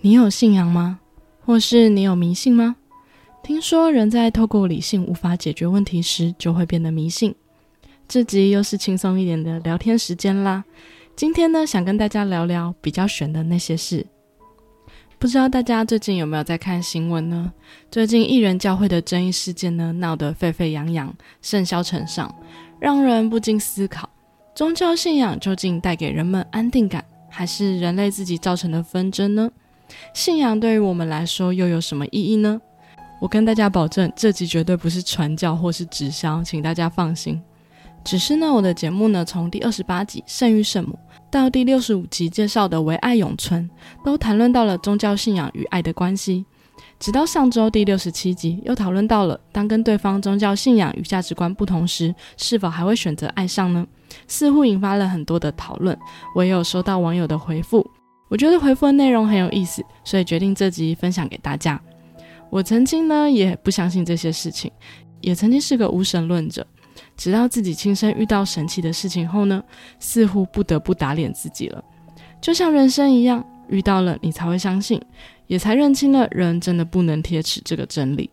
你有信仰吗？或是你有迷信吗？听说人在透过理性无法解决问题时，就会变得迷信。这集又是轻松一点的聊天时间啦。今天呢，想跟大家聊聊比较悬的那些事。不知道大家最近有没有在看新闻呢？最近艺人教会的争议事件呢，闹得沸沸扬扬，甚嚣尘上，让人不禁思考：宗教信仰究竟带给人们安定感，还是人类自己造成的纷争呢？信仰对于我们来说又有什么意义呢？我跟大家保证，这集绝对不是传教或是直销，请大家放心。只是呢，我的节目呢，从第二十八集《圣域圣母》到第六十五集介绍的《唯爱永存》，都谈论到了宗教信仰与爱的关系。直到上周第六十七集，又讨论到了当跟对方宗教信仰与价值观不同时，是否还会选择爱上呢？似乎引发了很多的讨论。我也有收到网友的回复，我觉得回复的内容很有意思，所以决定这集分享给大家。我曾经呢也不相信这些事情，也曾经是个无神论者。直到自己亲身遇到神奇的事情后呢，似乎不得不打脸自己了。就像人生一样，遇到了你才会相信，也才认清了人真的不能贴齿这个真理。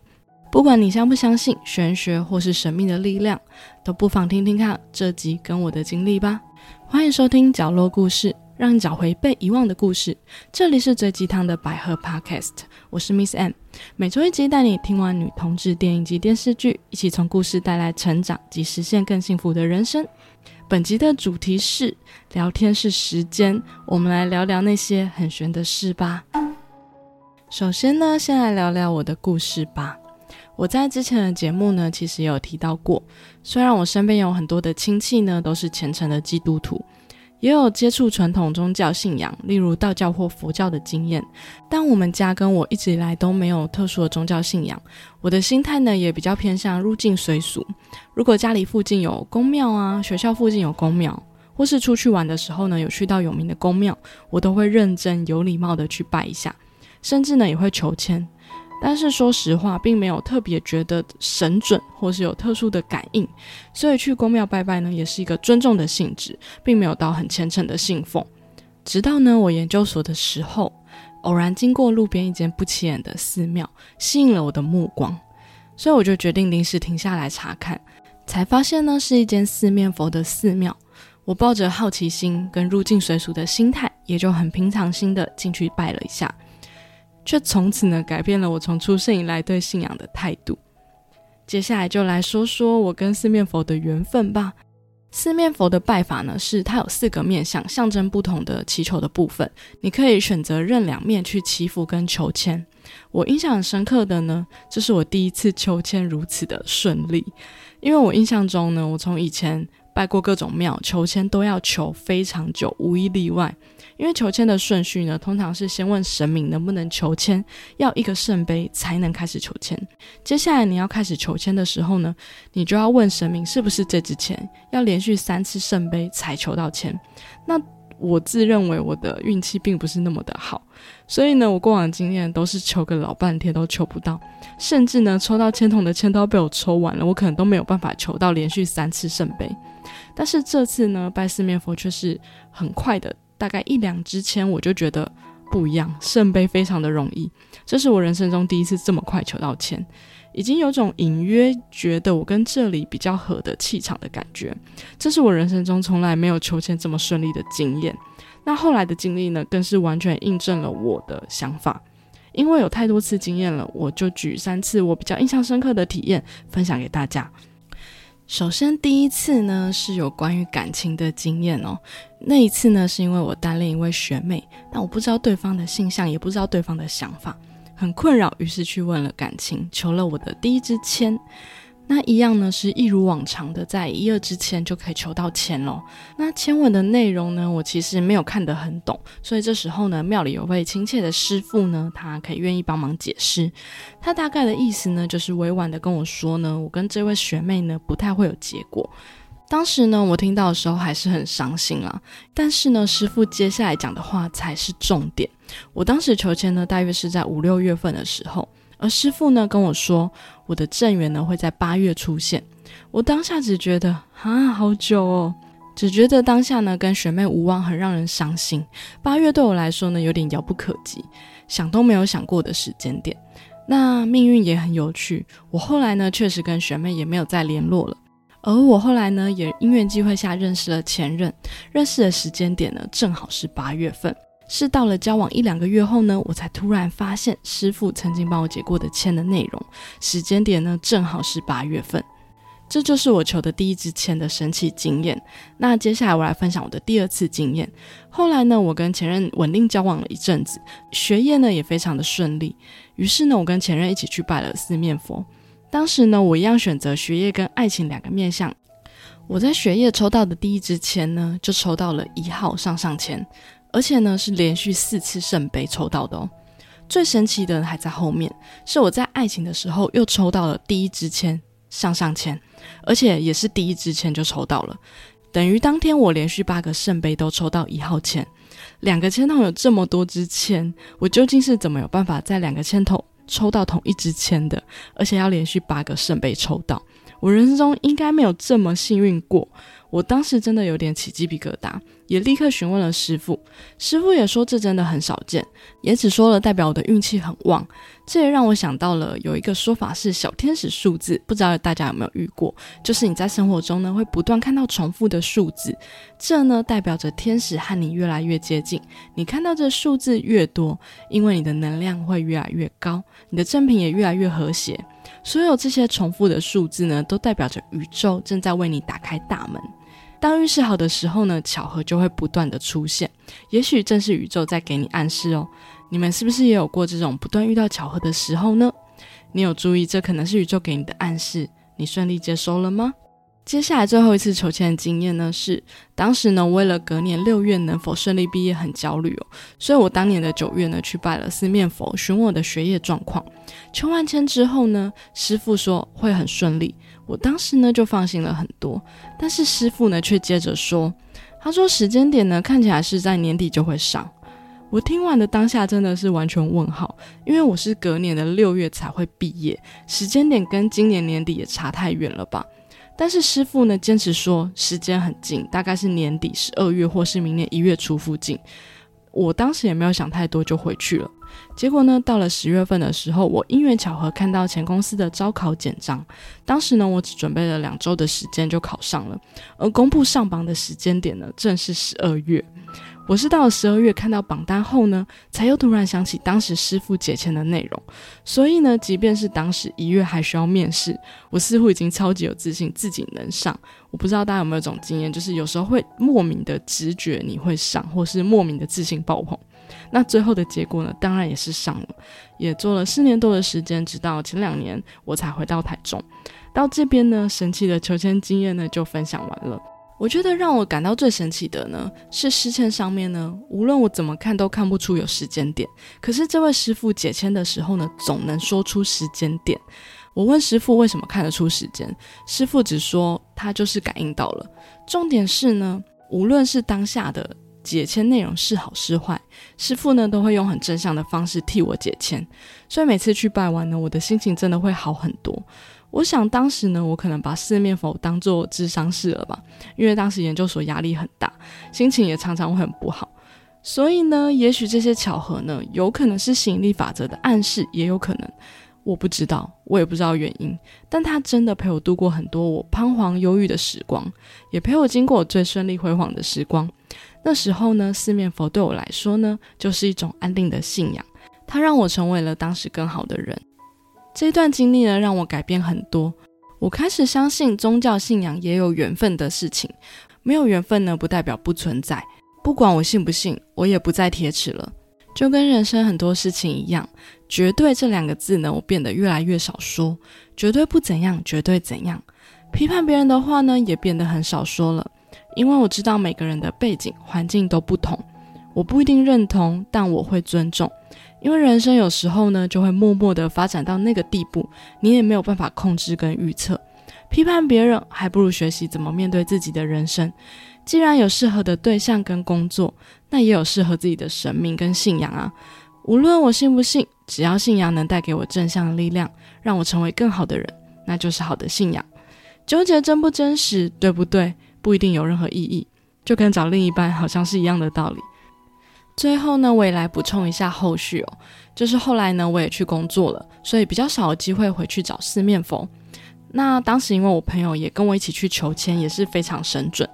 不管你相不相信玄学或是神秘的力量，都不妨听听看这集跟我的经历吧。欢迎收听角落故事。让你找回被遗忘的故事。这里是最鸡汤的百合 Podcast，我是 Miss M。每周一集带你听完女同志电影及电视剧，一起从故事带来成长及实现更幸福的人生。本集的主题是聊天是时间，我们来聊聊那些很玄的事吧。首先呢，先来聊聊我的故事吧。我在之前的节目呢，其实也有提到过，虽然我身边有很多的亲戚呢，都是虔诚的基督徒。也有接触传统宗教信仰，例如道教或佛教的经验，但我们家跟我一直以来都没有特殊的宗教信仰。我的心态呢，也比较偏向入境随俗。如果家里附近有公庙啊，学校附近有公庙，或是出去玩的时候呢，有去到有名的公庙，我都会认真有礼貌的去拜一下，甚至呢也会求签。但是说实话，并没有特别觉得神准，或是有特殊的感应，所以去公庙拜拜呢，也是一个尊重的性质，并没有到很虔诚的信奉。直到呢，我研究所的时候，偶然经过路边一间不起眼的寺庙，吸引了我的目光，所以我就决定临时停下来查看，才发现呢，是一间四面佛的寺庙。我抱着好奇心跟入境随俗的心态，也就很平常心的进去拜了一下。却从此呢改变了我从出生以来对信仰的态度。接下来就来说说我跟四面佛的缘分吧。四面佛的拜法呢，是它有四个面相，象征不同的祈求的部分。你可以选择任两面去祈福跟求签。我印象很深刻的呢，这是我第一次求签如此的顺利。因为我印象中呢，我从以前拜过各种庙求签都要求非常久，无一例外。因为求签的顺序呢，通常是先问神明能不能求签，要一个圣杯才能开始求签。接下来你要开始求签的时候呢，你就要问神明是不是这支签，要连续三次圣杯才求到签。那我自认为我的运气并不是那么的好，所以呢，我过往经验都是求个老半天都求不到，甚至呢，抽到签筒的签都要被我抽完了，我可能都没有办法求到连续三次圣杯。但是这次呢，拜四面佛却是很快的。大概一两支签，我就觉得不一样，圣杯非常的容易，这是我人生中第一次这么快求到签，已经有种隐约觉得我跟这里比较合的气场的感觉，这是我人生中从来没有求签这么顺利的经验。那后来的经历呢，更是完全印证了我的想法，因为有太多次经验了，我就举三次我比较印象深刻的体验分享给大家。首先，第一次呢是有关于感情的经验哦。那一次呢，是因为我单恋一位学妹，但我不知道对方的性向，也不知道对方的想法，很困扰，于是去问了感情，求了我的第一支签。那一样呢，是一如往常的，在一二之前就可以求到签咯。那签文的内容呢，我其实没有看得很懂，所以这时候呢，庙里有位亲切的师傅呢，他可以愿意帮忙解释。他大概的意思呢，就是委婉的跟我说呢，我跟这位学妹呢，不太会有结果。当时呢，我听到的时候还是很伤心啦。但是呢，师傅接下来讲的话才是重点。我当时求签呢，大约是在五六月份的时候。而师傅呢跟我说，我的正缘呢会在八月出现。我当下只觉得啊，好久哦。只觉得当下呢跟学妹无望，很让人伤心。八月对我来说呢有点遥不可及，想都没有想过的时间点。那命运也很有趣，我后来呢确实跟学妹也没有再联络了。而我后来呢也因缘机会下认识了前任，认识的时间点呢正好是八月份，是到了交往一两个月后呢，我才突然发现师傅曾经帮我解过的签的内容，时间点呢正好是八月份。这就是我求的第一支签的神奇经验。那接下来我来分享我的第二次经验。后来呢，我跟前任稳定交往了一阵子，学业呢也非常的顺利。于是呢，我跟前任一起去拜了四面佛。当时呢，我一样选择学业跟爱情两个面向。我在学业抽到的第一支签呢，就抽到了一号上上签，而且呢是连续四次圣杯抽到的哦。最神奇的还在后面，是我在爱情的时候又抽到了第一支签。上上签，而且也是第一支签就抽到了，等于当天我连续八个圣杯都抽到一号签，两个签筒有这么多支签，我究竟是怎么有办法在两个签筒抽到同一支签的？而且要连续八个圣杯抽到，我人生中应该没有这么幸运过。我当时真的有点起鸡皮疙瘩，也立刻询问了师傅，师傅也说这真的很少见，也只说了代表我的运气很旺。这也让我想到了有一个说法是小天使数字，不知道大家有没有遇过？就是你在生活中呢会不断看到重复的数字，这呢代表着天使和你越来越接近。你看到这数字越多，因为你的能量会越来越高，你的正品也越来越和谐。所有这些重复的数字呢，都代表着宇宙正在为你打开大门。当运势好的时候呢，巧合就会不断的出现，也许正是宇宙在给你暗示哦。你们是不是也有过这种不断遇到巧合的时候呢？你有注意这可能是宇宙给你的暗示？你顺利接收了吗？接下来最后一次求签的经验呢，是当时呢为了隔年六月能否顺利毕业很焦虑哦，所以我当年的九月呢去拜了四面佛，询问我的学业状况。求完签之后呢，师傅说会很顺利，我当时呢就放心了很多。但是师傅呢却接着说，他说时间点呢看起来是在年底就会上。我听完的当下真的是完全问号，因为我是隔年的六月才会毕业，时间点跟今年年底也差太远了吧。但是师傅呢，坚持说时间很近，大概是年底十二月或是明年一月初附近。我当时也没有想太多，就回去了。结果呢，到了十月份的时候，我因缘巧合看到前公司的招考简章。当时呢，我只准备了两周的时间就考上了，而公布上榜的时间点呢，正是十二月。我是到了十二月看到榜单后呢，才又突然想起当时师傅解签的内容。所以呢，即便是当时一月还需要面试，我似乎已经超级有自信自己能上。我不知道大家有没有这种经验，就是有时候会莫名的直觉你会上，或是莫名的自信爆棚。那最后的结果呢，当然也是上了，也做了四年多的时间，直到前两年我才回到台中。到这边呢，神奇的求签经验呢就分享完了。我觉得让我感到最神奇的呢，是诗签上面呢，无论我怎么看都看不出有时间点。可是这位师傅解签的时候呢，总能说出时间点。我问师傅为什么看得出时间，师傅只说他就是感应到了。重点是呢，无论是当下的解签内容是好是坏，师傅呢都会用很正向的方式替我解签，所以每次去拜完呢，我的心情真的会好很多。我想当时呢，我可能把四面佛当做智商室了吧，因为当时研究所压力很大，心情也常常会很不好。所以呢，也许这些巧合呢，有可能是吸引力法则的暗示，也有可能，我不知道，我也不知道原因。但他真的陪我度过很多我彷徨忧郁的时光，也陪我经过最顺利辉煌的时光。那时候呢，四面佛对我来说呢，就是一种安定的信仰，它让我成为了当时更好的人。这段经历呢，让我改变很多。我开始相信宗教信仰也有缘分的事情，没有缘分呢，不代表不存在。不管我信不信，我也不再铁齿了。就跟人生很多事情一样，绝对这两个字呢，我变得越来越少说。绝对不怎样，绝对怎样。批判别人的话呢，也变得很少说了，因为我知道每个人的背景环境都不同，我不一定认同，但我会尊重。因为人生有时候呢，就会默默的发展到那个地步，你也没有办法控制跟预测。批判别人，还不如学习怎么面对自己的人生。既然有适合的对象跟工作，那也有适合自己的生命跟信仰啊。无论我信不信，只要信仰能带给我正向的力量，让我成为更好的人，那就是好的信仰。纠结真不真实，对不对？不一定有任何意义，就跟找另一半好像是一样的道理。最后呢，我也来补充一下后续哦，就是后来呢，我也去工作了，所以比较少有机会回去找四面佛。那当时因为我朋友也跟我一起去求签，也是非常神准，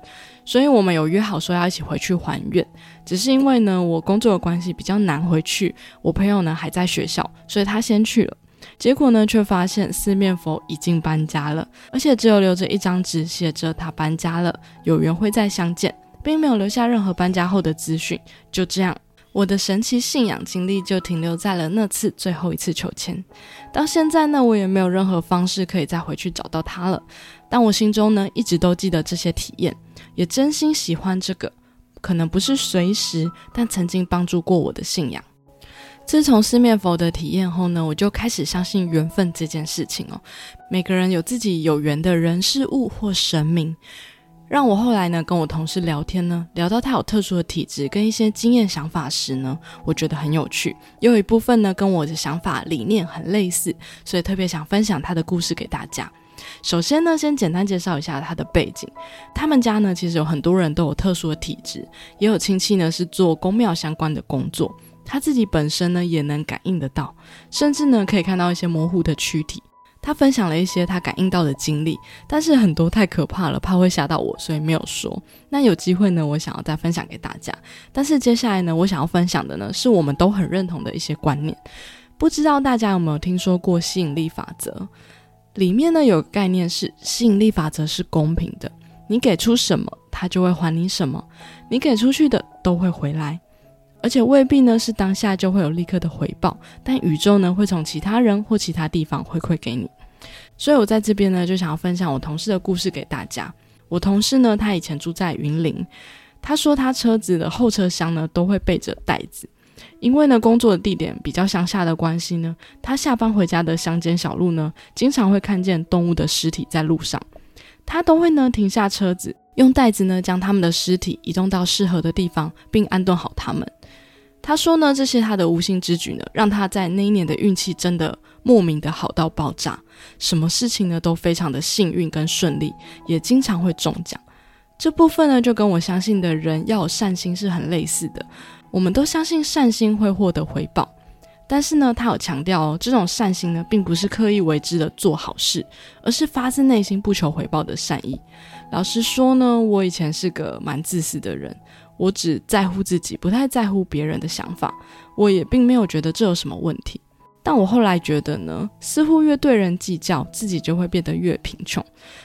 所以我们有约好说要一起回去还愿。只是因为呢，我工作的关系比较难回去，我朋友呢还在学校，所以他先去了。结果呢，却发现四面佛已经搬家了，而且只有留着一张纸，写着他搬家了，有缘会再相见，并没有留下任何搬家后的资讯。就这样。我的神奇信仰经历就停留在了那次最后一次求签，到现在呢，我也没有任何方式可以再回去找到他了。但我心中呢，一直都记得这些体验，也真心喜欢这个，可能不是随时，但曾经帮助过我的信仰。自从四面佛的体验后呢，我就开始相信缘分这件事情哦。每个人有自己有缘的人事物或神明。让我后来呢，跟我同事聊天呢，聊到他有特殊的体质跟一些经验想法时呢，我觉得很有趣，有一部分呢跟我的想法理念很类似，所以特别想分享他的故事给大家。首先呢，先简单介绍一下他的背景。他们家呢，其实有很多人都有特殊的体质，也有亲戚呢是做宫庙相关的工作。他自己本身呢也能感应得到，甚至呢可以看到一些模糊的躯体。他分享了一些他感应到的经历，但是很多太可怕了，怕会吓到我，所以没有说。那有机会呢，我想要再分享给大家。但是接下来呢，我想要分享的呢，是我们都很认同的一些观念。不知道大家有没有听说过吸引力法则？里面呢有个概念是吸引力法则是公平的，你给出什么，它就会还你什么，你给出去的都会回来。而且未必呢是当下就会有立刻的回报，但宇宙呢会从其他人或其他地方回馈给你。所以我在这边呢就想要分享我同事的故事给大家。我同事呢他以前住在云林，他说他车子的后车厢呢都会备着袋子，因为呢工作的地点比较乡下的关系呢，他下班回家的乡间小路呢经常会看见动物的尸体在路上，他都会呢停下车子，用袋子呢将他们的尸体移动到适合的地方，并安顿好他们。他说呢，这些他的无心之举呢，让他在那一年的运气真的莫名的好到爆炸，什么事情呢都非常的幸运跟顺利，也经常会中奖。这部分呢，就跟我相信的人要有善心是很类似的。我们都相信善心会获得回报，但是呢，他有强调哦，这种善心呢，并不是刻意为之的做好事，而是发自内心不求回报的善意。老实说呢，我以前是个蛮自私的人。我只在乎自己，不太在乎别人的想法。我也并没有觉得这有什么问题。但我后来觉得呢，似乎越对人计较，自己就会变得越贫穷；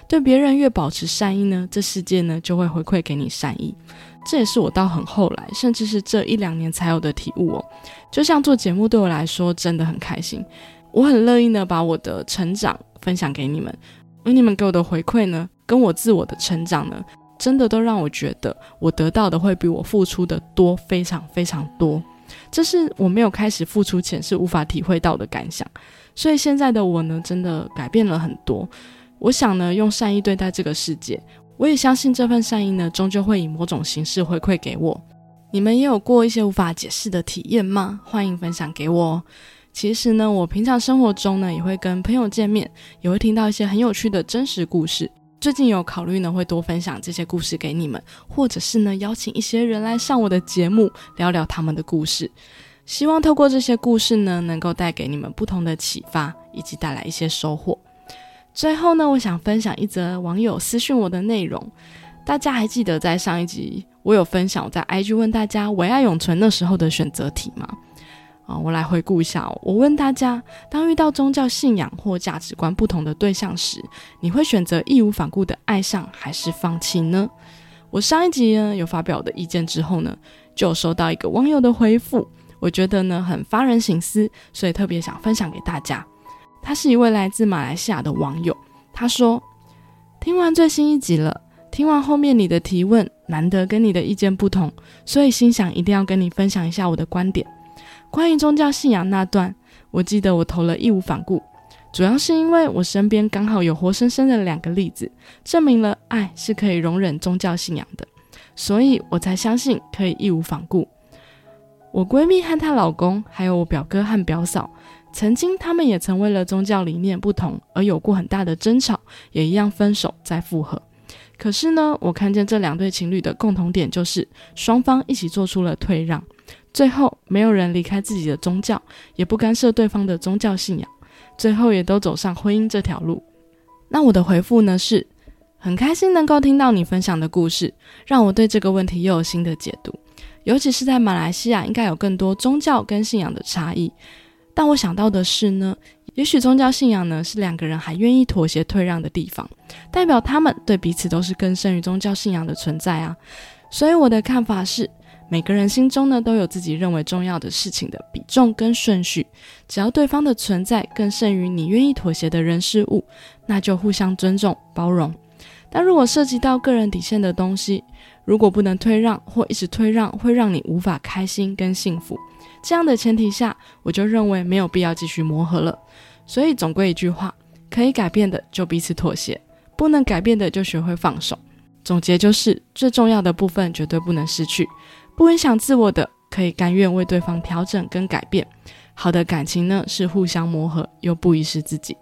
对别人越保持善意呢，这世界呢就会回馈给你善意。这也是我到很后来，甚至是这一两年才有的体悟哦。就像做节目对我来说真的很开心，我很乐意呢把我的成长分享给你们，而你们给我的回馈呢，跟我自我的成长呢。真的都让我觉得，我得到的会比我付出的多，非常非常多。这是我没有开始付出前是无法体会到的感想。所以现在的我呢，真的改变了很多。我想呢，用善意对待这个世界。我也相信这份善意呢，终究会以某种形式回馈给我。你们也有过一些无法解释的体验吗？欢迎分享给我。哦其实呢，我平常生活中呢，也会跟朋友见面，也会听到一些很有趣的真实故事。最近有考虑呢，会多分享这些故事给你们，或者是呢邀请一些人来上我的节目聊聊他们的故事。希望透过这些故事呢，能够带给你们不同的启发，以及带来一些收获。最后呢，我想分享一则网友私讯我的内容。大家还记得在上一集我有分享我在 IG 问大家唯爱永存那时候的选择题吗？啊，我来回顾一下。我问大家：当遇到宗教信仰或价值观不同的对象时，你会选择义无反顾的爱上，还是放弃呢？我上一集呢有发表我的意见之后呢，就收到一个网友的回复，我觉得呢很发人省思，所以特别想分享给大家。他是一位来自马来西亚的网友，他说：听完最新一集了，听完后面你的提问，难得跟你的意见不同，所以心想一定要跟你分享一下我的观点。关于宗教信仰那段，我记得我投了义无反顾，主要是因为我身边刚好有活生生的两个例子，证明了爱是可以容忍宗教信仰的，所以我才相信可以义无反顾。我闺蜜和她老公，还有我表哥和表嫂，曾经他们也曾为了宗教理念不同而有过很大的争吵，也一样分手再复合。可是呢，我看见这两对情侣的共同点就是双方一起做出了退让，最后没有人离开自己的宗教，也不干涉对方的宗教信仰，最后也都走上婚姻这条路。那我的回复呢是，很开心能够听到你分享的故事，让我对这个问题又有新的解读。尤其是在马来西亚，应该有更多宗教跟信仰的差异。但我想到的是呢，也许宗教信仰呢是两个人还愿意妥协退让的地方，代表他们对彼此都是更胜于宗教信仰的存在啊。所以我的看法是，每个人心中呢都有自己认为重要的事情的比重跟顺序，只要对方的存在更胜于你愿意妥协的人事物，那就互相尊重包容。但如果涉及到个人底线的东西，如果不能退让或一直退让，会让你无法开心跟幸福。这样的前提下，我就认为没有必要继续磨合了。所以总归一句话，可以改变的就彼此妥协，不能改变的就学会放手。总结就是，最重要的部分绝对不能失去，不影响自我的，可以甘愿为对方调整跟改变。好的感情呢，是互相磨合，又不遗失自己。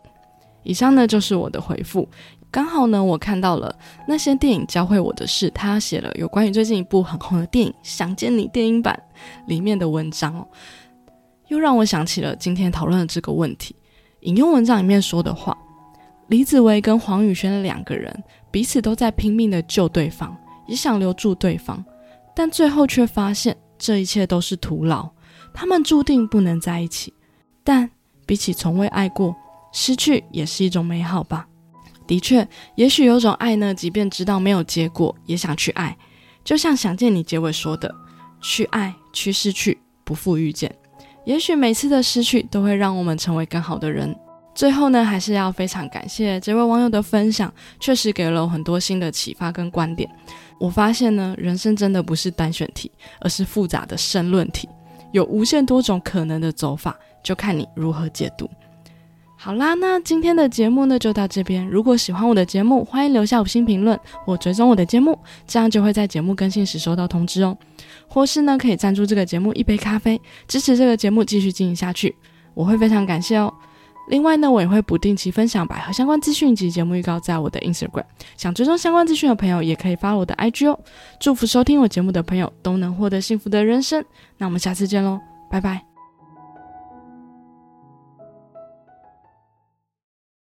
以上呢就是我的回复。刚好呢，我看到了那些电影教会我的事，他写了有关于最近一部很红的电影《想见你》电影版里面的文章哦，又让我想起了今天讨论的这个问题。引用文章里面说的话，李子维跟黄宇轩两个人彼此都在拼命的救对方，也想留住对方，但最后却发现这一切都是徒劳，他们注定不能在一起。但比起从未爱过，失去也是一种美好吧。的确，也许有种爱呢，即便知道没有结果，也想去爱。就像想见你结尾说的：“去爱，去失去，不负遇见。”也许每次的失去都会让我们成为更好的人。最后呢，还是要非常感谢这位网友的分享，确实给了我很多新的启发跟观点。我发现呢，人生真的不是单选题，而是复杂的申论题，有无限多种可能的走法，就看你如何解读。好啦，那今天的节目呢就到这边。如果喜欢我的节目，欢迎留下五星评论或追踪我的节目，这样就会在节目更新时收到通知哦。或是呢，可以赞助这个节目一杯咖啡，支持这个节目继续进行下去，我会非常感谢哦。另外呢，我也会不定期分享百合相关资讯及节目预告在我的 Instagram，想追踪相关资讯的朋友也可以发我的 IG 哦。祝福收听我节目的朋友都能获得幸福的人生。那我们下次见喽，拜拜。